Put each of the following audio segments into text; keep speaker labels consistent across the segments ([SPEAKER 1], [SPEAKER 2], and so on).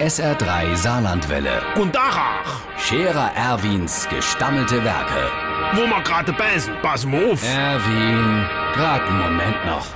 [SPEAKER 1] SR3 Saarlandwelle.
[SPEAKER 2] Und Dachach,
[SPEAKER 1] Scherer Erwins gestammelte Werke.
[SPEAKER 2] wo wir gerade beißen, pass mal auf.
[SPEAKER 1] Erwin, grad einen Moment noch.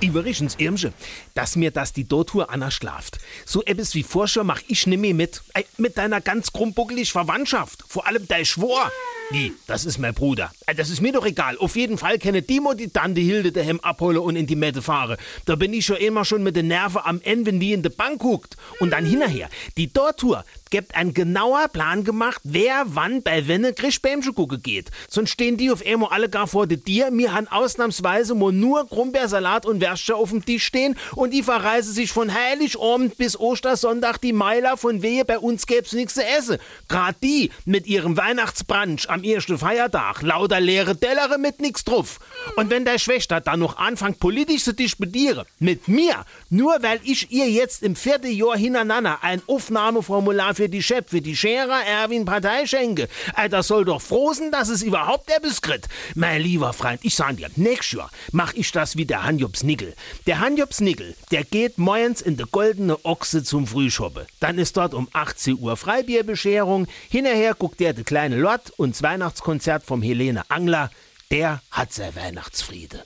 [SPEAKER 2] Übrigens, Irmsche, dass mir das die Dotur Anna schlaft. So etwas wie Forscher mach ich nimmer mit. Ey, mit deiner ganz krummbuckelig Verwandtschaft. Vor allem dein Schwor. Wie, das ist mein Bruder. Ey, das ist mir doch egal. Auf jeden Fall kenne Dimo die Tante Hilde daheim abhole und in die Mette fahre. Da bin ich schon immer schon mit den Nerven am Ende, wenn die in die Bank guckt. Und dann hinterher. Die Dortour gibt ein genauer Plan gemacht, wer wann bei Wenne Grischbämsche gucke geht. Sonst stehen die auf einmal alle gar vor de dir. Mir han ausnahmsweise mo nur Grumbeersalat und Würstchen auf dem Tisch stehen und die verreise sich von Heiligabend bis Ostersonntag die Meiler von Wehe, bei uns gäb's nichts zu essen. Grad die mit ihrem Weihnachtsbrunch am ersten Feiertag, lauter leere Tellere mit nix drauf. Und wenn der Schwester dann noch anfängt politisch zu disputieren, mit mir, nur weil ich ihr jetzt im vierten Jahr hintereinander ein Aufnahmeformular für die Chef, für die Scherer Erwin Partei schenke, das soll doch frohen, dass es überhaupt etwas kriegt. Mein lieber Freund, ich sag dir, nächstes Jahr mach ich das wie der Hanjobs Nickel. Der Hanjobs Nickel, der geht morgens in de goldene Ochse zum Frühschoppe. Dann ist dort um 18 Uhr Freibierbescherung. Hinterher guckt der de kleine Lott und Weihnachtskonzert vom Helene Angler. Der hat sein Weihnachtsfriede.